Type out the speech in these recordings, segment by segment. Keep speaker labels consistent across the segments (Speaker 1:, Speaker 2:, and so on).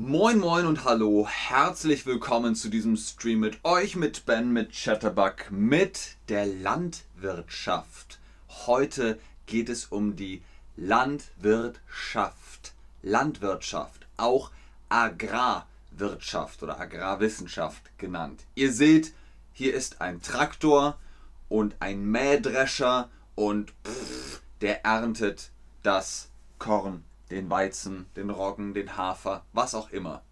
Speaker 1: Moin moin und hallo, herzlich willkommen zu diesem Stream mit euch, mit Ben, mit Chatterbug, mit der Landwirtschaft. Heute geht es um die Landwirtschaft. Landwirtschaft, auch Agrarwirtschaft oder Agrarwissenschaft genannt. Ihr seht, hier ist ein Traktor und ein Mähdrescher und pff, der erntet das Korn den Weizen, den Roggen, den Hafer, was auch immer.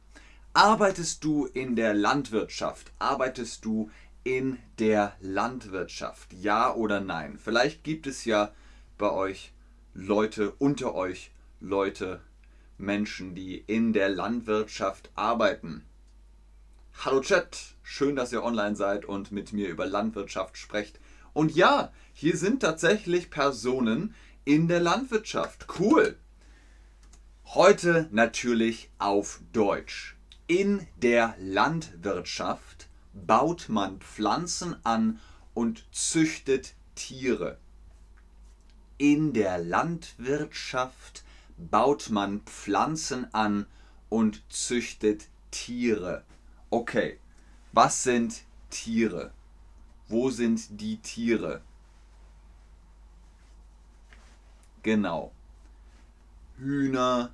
Speaker 1: Arbeitest du in der Landwirtschaft? Arbeitest du in der Landwirtschaft? Ja oder nein? Vielleicht gibt es ja bei euch Leute unter euch, Leute, Menschen, die in der Landwirtschaft arbeiten. Hallo Chat, schön, dass ihr online seid und mit mir über Landwirtschaft sprecht. Und ja, hier sind tatsächlich Personen in der Landwirtschaft. Cool. Heute natürlich auf Deutsch. In der Landwirtschaft baut man Pflanzen an und züchtet Tiere. In der Landwirtschaft baut man Pflanzen an und züchtet Tiere. Okay, was sind Tiere? Wo sind die Tiere? Genau. Hühner,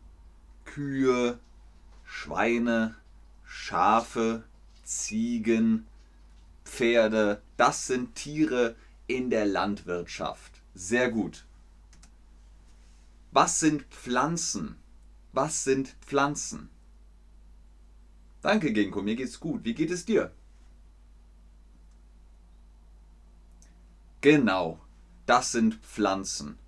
Speaker 1: Kühe, Schweine, Schafe, Ziegen, Pferde, das sind Tiere in der Landwirtschaft. Sehr gut. Was sind Pflanzen? Was sind Pflanzen? Danke, Genko, mir geht's gut. Wie geht es dir? Genau, das sind Pflanzen.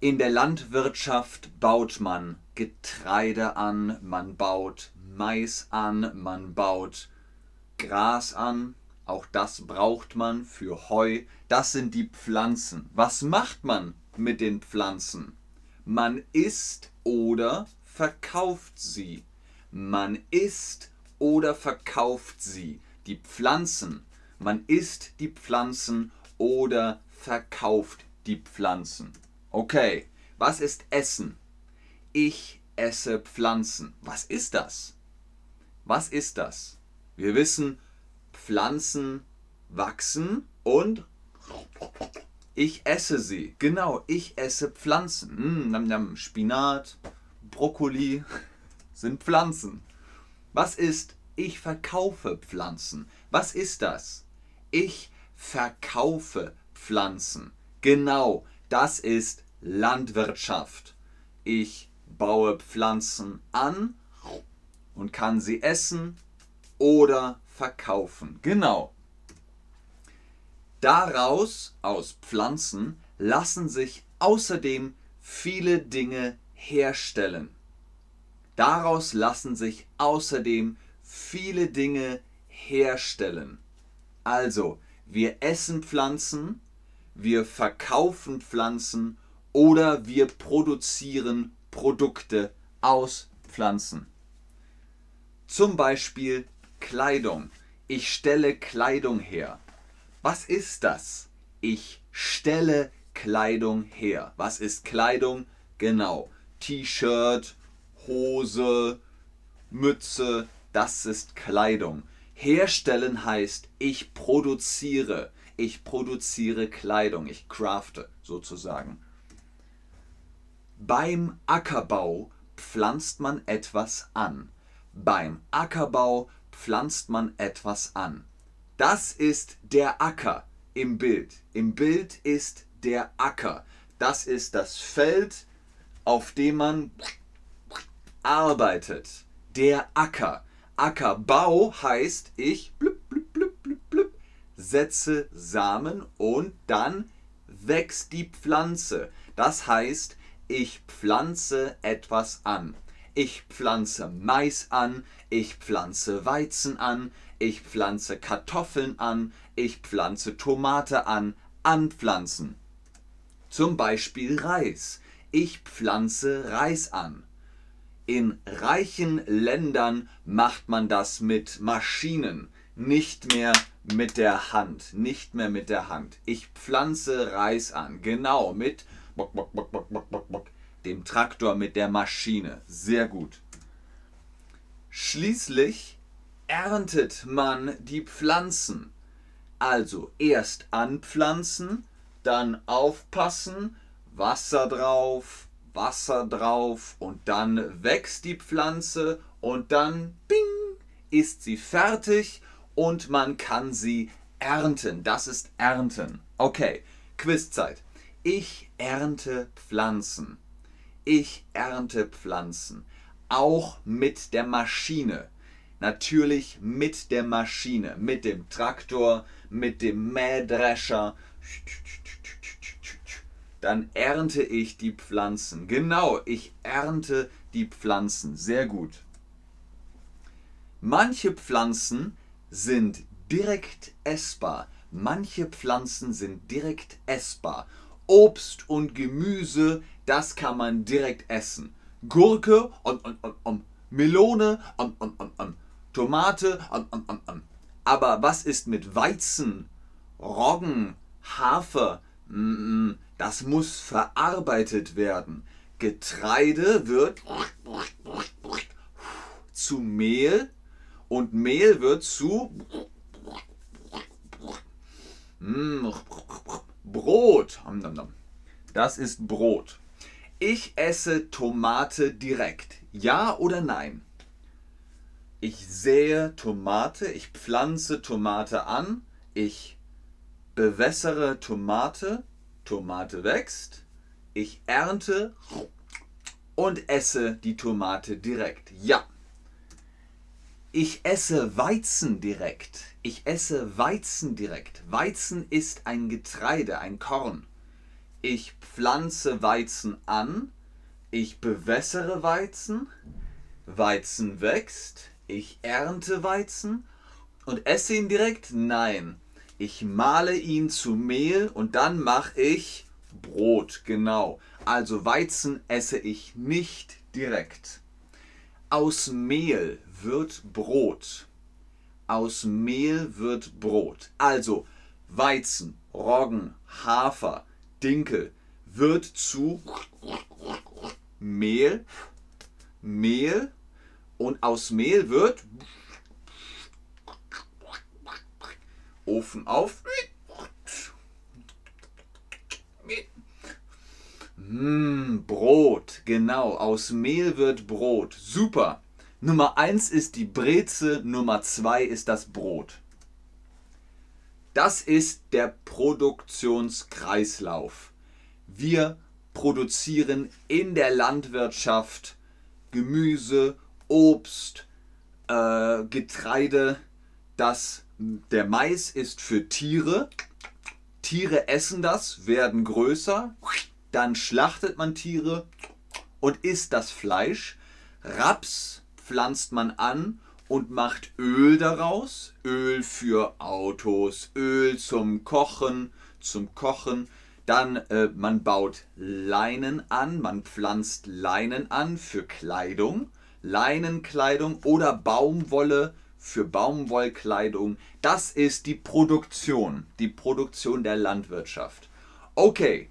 Speaker 1: In der Landwirtschaft baut man Getreide an, man baut Mais an, man baut Gras an, auch das braucht man für Heu. Das sind die Pflanzen. Was macht man mit den Pflanzen? Man isst oder verkauft sie. Man isst oder verkauft sie. Die Pflanzen. Man isst die Pflanzen oder verkauft die Pflanzen. Okay, was ist Essen? Ich esse Pflanzen. Was ist das? Was ist das? Wir wissen, Pflanzen wachsen und ich esse sie. Genau, ich esse Pflanzen. Mm, Spinat, Brokkoli sind Pflanzen. Was ist ich verkaufe Pflanzen? Was ist das? Ich verkaufe Pflanzen. Genau, das ist Landwirtschaft. Ich baue Pflanzen an und kann sie essen oder verkaufen. Genau. Daraus, aus Pflanzen, lassen sich außerdem viele Dinge herstellen. Daraus lassen sich außerdem viele Dinge herstellen. Also, wir essen Pflanzen, wir verkaufen Pflanzen oder wir produzieren Produkte aus Pflanzen. Zum Beispiel Kleidung. Ich stelle Kleidung her. Was ist das? Ich stelle Kleidung her. Was ist Kleidung? Genau. T-Shirt, Hose, Mütze, das ist Kleidung. Herstellen heißt, ich produziere. Ich produziere Kleidung. Ich crafte sozusagen. Beim Ackerbau pflanzt man etwas an. Beim Ackerbau pflanzt man etwas an. Das ist der Acker im Bild. Im Bild ist der Acker. Das ist das Feld, auf dem man arbeitet. Der Acker. Ackerbau heißt, ich setze Samen und dann wächst die Pflanze. Das heißt, ich pflanze etwas an. Ich pflanze Mais an, ich pflanze Weizen an, ich pflanze Kartoffeln an, ich pflanze Tomate an, anpflanzen. Zum Beispiel Reis. Ich pflanze Reis an. In reichen Ländern macht man das mit Maschinen, nicht mehr mit der Hand, nicht mehr mit der Hand. Ich pflanze Reis an, genau mit dem Traktor, mit der Maschine. Sehr gut. Schließlich erntet man die Pflanzen. Also erst anpflanzen, dann aufpassen, Wasser drauf, Wasser drauf und dann wächst die Pflanze und dann bing ist sie fertig und man kann sie ernten. Das ist ernten. Okay, Quizzeit. Ich ernte Pflanzen. Ich ernte Pflanzen. Auch mit der Maschine. Natürlich mit der Maschine, mit dem Traktor, mit dem Mähdrescher. Dann ernte ich die Pflanzen. Genau, ich ernte die Pflanzen. Sehr gut. Manche Pflanzen sind direkt essbar. Manche Pflanzen sind direkt essbar. Obst und Gemüse, das kann man direkt essen. Gurke, um, um, um, Melone, Tomate. Aber was ist mit Weizen, Roggen, Hafer? Das muss verarbeitet werden. Getreide wird zu Mehl und Mehl wird zu Brot. Das ist Brot. Ich esse Tomate direkt. Ja oder nein? Ich sähe Tomate, ich pflanze Tomate an, ich bewässere Tomate, Tomate wächst, ich ernte und esse die Tomate direkt. Ja. Ich esse Weizen direkt. Ich esse Weizen direkt. Weizen ist ein Getreide, ein Korn. Ich pflanze Weizen an. Ich bewässere Weizen. Weizen wächst. Ich ernte Weizen und esse ihn direkt? Nein. Ich male ihn zu Mehl und dann mache ich Brot, genau. Also Weizen esse ich nicht direkt. Aus Mehl wird Brot. Aus Mehl wird Brot. Also Weizen, Roggen, Hafer, Dinkel wird zu Mehl, Mehl und aus Mehl wird Ofen auf. Mmh, Brot, genau. Aus Mehl wird Brot. Super. Nummer 1 ist die Breze, Nummer 2 ist das Brot. Das ist der Produktionskreislauf. Wir produzieren in der Landwirtschaft Gemüse, Obst, äh, Getreide. Das, der Mais ist für Tiere. Tiere essen das, werden größer. Dann schlachtet man Tiere und isst das Fleisch. Raps pflanzt man an und macht Öl daraus. Öl für Autos, Öl zum Kochen, zum Kochen. Dann äh, man baut Leinen an, man pflanzt Leinen an für Kleidung, Leinenkleidung oder Baumwolle für Baumwollkleidung. Das ist die Produktion, die Produktion der Landwirtschaft. Okay,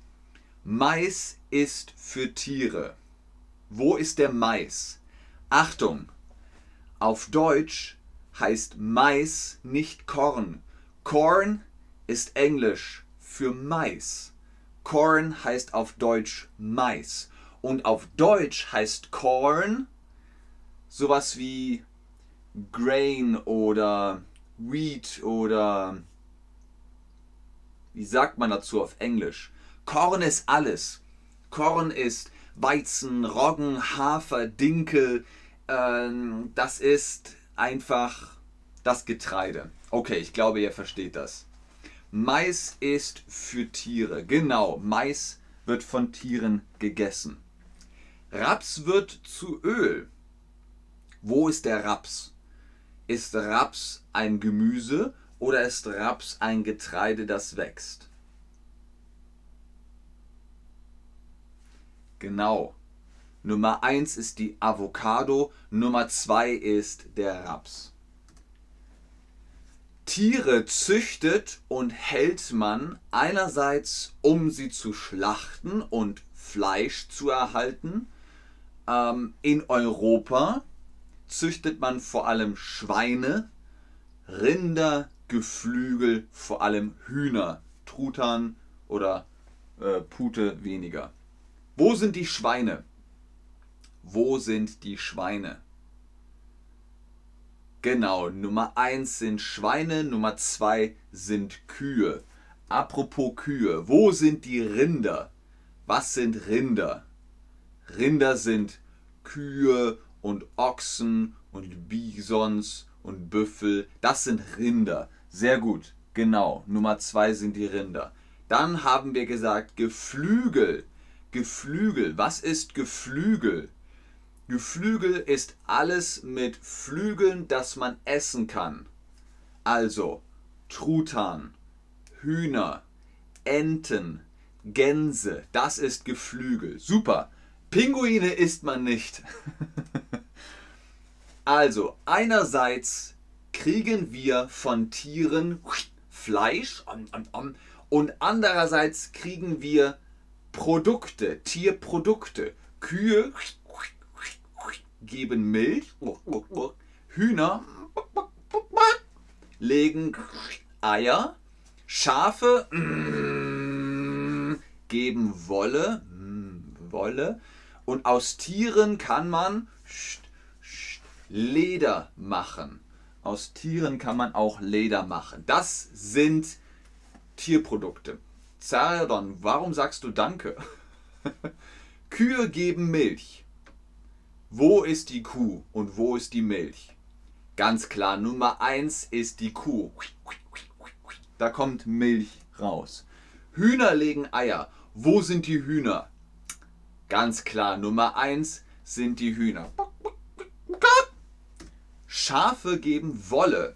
Speaker 1: Mais ist für Tiere. Wo ist der Mais? Achtung, auf Deutsch heißt Mais nicht Korn. Corn ist Englisch für Mais. Corn heißt auf Deutsch Mais. Und auf Deutsch heißt Corn sowas wie Grain oder Wheat oder wie sagt man dazu auf Englisch? Korn ist alles. Korn ist Weizen, Roggen, Hafer, Dinkel. Ähm, das ist einfach das Getreide. Okay, ich glaube, ihr versteht das. Mais ist für Tiere. Genau, Mais wird von Tieren gegessen. Raps wird zu Öl. Wo ist der Raps? Ist Raps ein Gemüse oder ist Raps ein Getreide, das wächst? Genau. Nummer 1 ist die Avocado, Nummer 2 ist der Raps. Tiere züchtet und hält man einerseits, um sie zu schlachten und Fleisch zu erhalten, ähm, in Europa züchtet man vor allem Schweine, Rinder, Geflügel, vor allem Hühner, Truthahn oder äh, Pute weniger. Wo sind die Schweine? Wo sind die Schweine? Genau, Nummer 1 sind Schweine, Nummer 2 sind Kühe. Apropos Kühe, wo sind die Rinder? Was sind Rinder? Rinder sind Kühe und Ochsen und Bisons und Büffel. Das sind Rinder. Sehr gut. Genau. Nummer 2 sind die Rinder. Dann haben wir gesagt Geflügel. Geflügel. Was ist Geflügel? Geflügel ist alles mit Flügeln, das man essen kann. Also Truthahn, Hühner, Enten, Gänse, das ist Geflügel. Super. Pinguine isst man nicht. also, einerseits kriegen wir von Tieren Fleisch und andererseits kriegen wir Produkte, Tierprodukte. Kühe geben Milch, Hühner legen Eier, Schafe geben Wolle, Wolle und aus Tieren kann man Leder machen. Aus Tieren kann man auch Leder machen. Das sind Tierprodukte. Zardon, warum sagst du Danke? Kühe geben Milch. Wo ist die Kuh und wo ist die Milch? Ganz klar, Nummer 1 ist die Kuh. Da kommt Milch raus. Hühner legen Eier. Wo sind die Hühner? Ganz klar, Nummer 1 sind die Hühner. Schafe geben Wolle.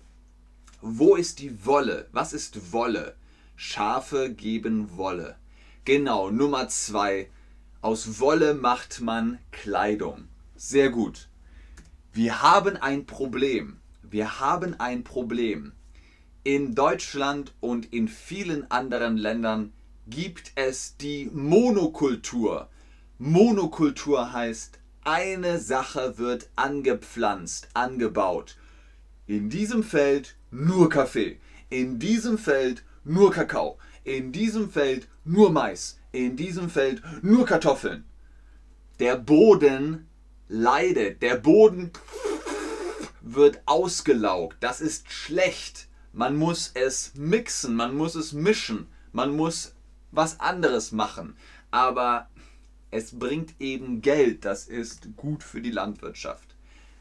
Speaker 1: Wo ist die Wolle? Was ist Wolle? Schafe geben Wolle. Genau, Nummer 2. Aus Wolle macht man Kleidung. Sehr gut. Wir haben ein Problem. Wir haben ein Problem. In Deutschland und in vielen anderen Ländern gibt es die Monokultur. Monokultur heißt, eine Sache wird angepflanzt, angebaut. In diesem Feld nur Kaffee, in diesem Feld nur Kakao, in diesem Feld nur Mais, in diesem Feld nur Kartoffeln. Der Boden leidet. Der Boden wird ausgelaugt. Das ist schlecht. Man muss es mixen, man muss es mischen, man muss was anderes machen. Aber es bringt eben Geld. Das ist gut für die Landwirtschaft.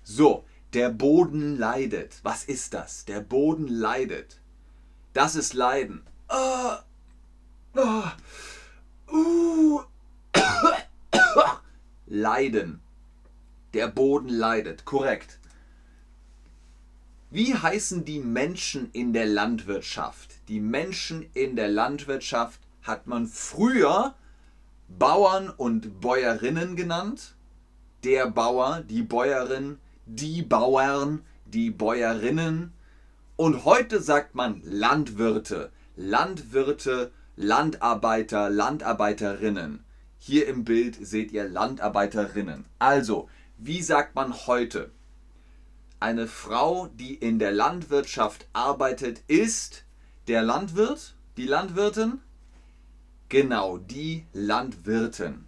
Speaker 1: So, der Boden leidet. Was ist das? Der Boden leidet. Das ist Leiden. Oh, oh, uh. Leiden. Der Boden leidet. Korrekt. Wie heißen die Menschen in der Landwirtschaft? Die Menschen in der Landwirtschaft hat man früher Bauern und Bäuerinnen genannt. Der Bauer, die Bäuerin, die Bauern, die Bäuerinnen. Und heute sagt man Landwirte, Landwirte, Landarbeiter, Landarbeiterinnen. Hier im Bild seht ihr Landarbeiterinnen. Also, wie sagt man heute? Eine Frau, die in der Landwirtschaft arbeitet, ist der Landwirt, die Landwirtin? Genau, die Landwirtin.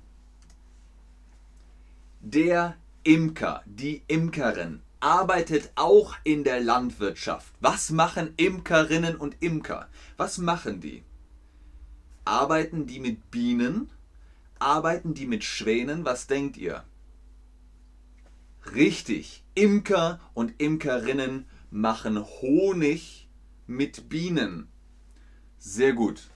Speaker 1: Der Imker, die Imkerin, arbeitet auch in der Landwirtschaft. Was machen Imkerinnen und Imker? Was machen die? Arbeiten die mit Bienen? Arbeiten die mit Schwänen? Was denkt ihr? Richtig, Imker und Imkerinnen machen Honig mit Bienen. Sehr gut.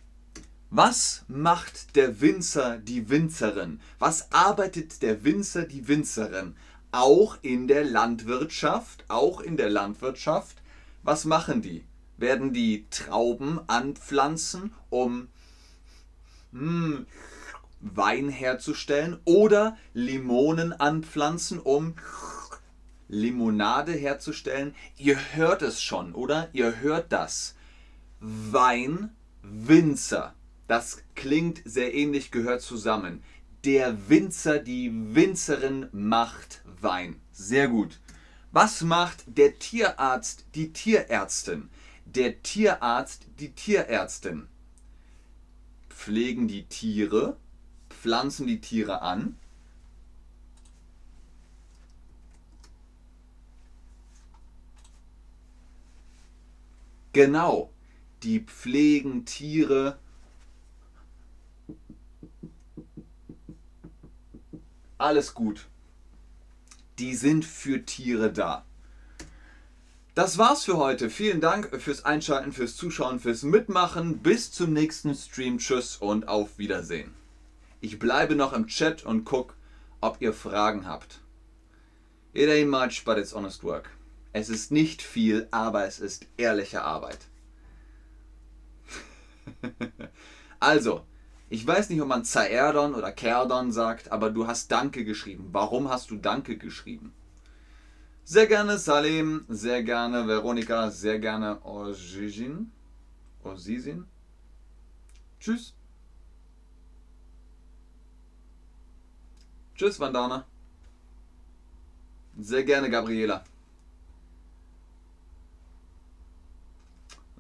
Speaker 1: Was macht der Winzer, die Winzerin? Was arbeitet der Winzer, die Winzerin? Auch in der Landwirtschaft, auch in der Landwirtschaft. Was machen die? Werden die Trauben anpflanzen, um hm, Wein herzustellen oder Limonen anpflanzen, um Limonade herzustellen. Ihr hört es schon, oder? Ihr hört das. Wein, Winzer. Das klingt sehr ähnlich, gehört zusammen. Der Winzer, die Winzerin macht Wein. Sehr gut. Was macht der Tierarzt, die Tierärztin? Der Tierarzt, die Tierärztin. Pflegen die Tiere, pflanzen die Tiere an. Genau, die pflegen Tiere. Alles gut. Die sind für Tiere da. Das war's für heute. Vielen Dank fürs Einschalten, fürs Zuschauen, fürs Mitmachen. Bis zum nächsten Stream. Tschüss und auf Wiedersehen. Ich bleibe noch im Chat und guck, ob ihr Fragen habt. It ain't much, but it's honest work. Es ist nicht viel, aber es ist ehrliche Arbeit. also, ich weiß nicht, ob man Zaerdon oder Kerdon sagt, aber du hast Danke geschrieben. Warum hast du Danke geschrieben? Sehr gerne Salim, sehr gerne Veronika, sehr gerne Ozizin. Ozizin. Tschüss. Tschüss, Vandana. Sehr gerne, Gabriela.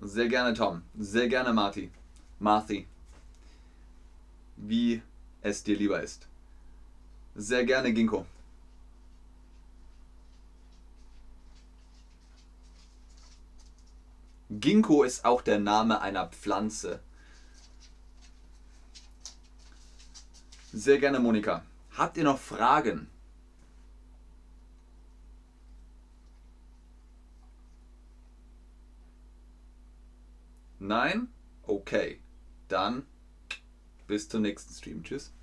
Speaker 1: Sehr gerne, Tom. Sehr gerne, Marty. Marty. Wie es dir lieber ist. Sehr gerne, Ginkgo. Ginkgo ist auch der Name einer Pflanze. Sehr gerne, Monika. Habt ihr noch Fragen? Nein? Okay. Dann bis zum nächsten Stream. Tschüss.